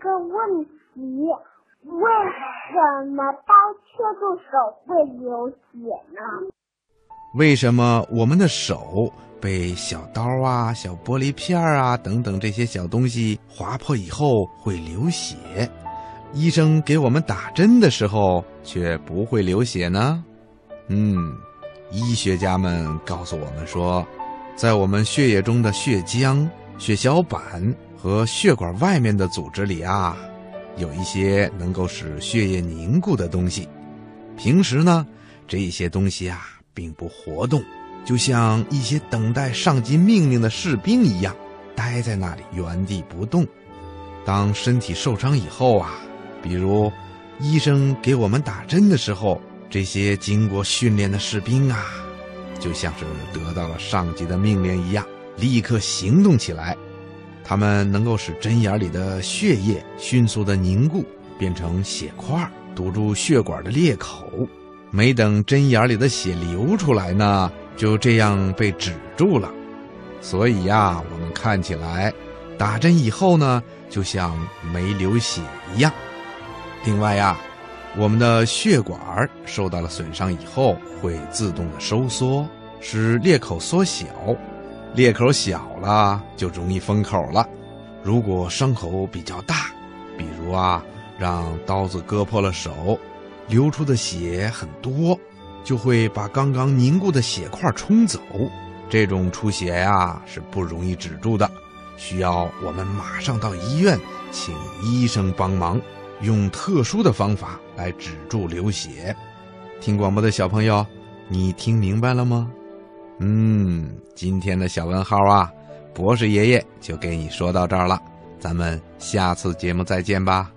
个问题：为什么刀切住手会流血呢？为什么我们的手被小刀啊、小玻璃片啊等等这些小东西划破以后会流血？医生给我们打针的时候却不会流血呢？嗯，医学家们告诉我们说，在我们血液中的血浆、血小板和血管外面的组织里啊，有一些能够使血液凝固的东西。平时呢，这些东西啊并不活动，就像一些等待上级命令的士兵一样，待在那里原地不动。当身体受伤以后啊，比如医生给我们打针的时候。这些经过训练的士兵啊，就像是得到了上级的命令一样，立刻行动起来。他们能够使针眼里的血液迅速的凝固，变成血块，堵住血管的裂口。没等针眼里的血流出来呢，就这样被止住了。所以呀，我们看起来打针以后呢，就像没流血一样。另外呀。我们的血管受到了损伤以后，会自动的收缩，使裂口缩小。裂口小了，就容易封口了。如果伤口比较大，比如啊，让刀子割破了手，流出的血很多，就会把刚刚凝固的血块冲走。这种出血呀，是不容易止住的，需要我们马上到医院，请医生帮忙。用特殊的方法来止住流血。听广播的小朋友，你听明白了吗？嗯，今天的小问号啊，博士爷爷就给你说到这儿了。咱们下次节目再见吧。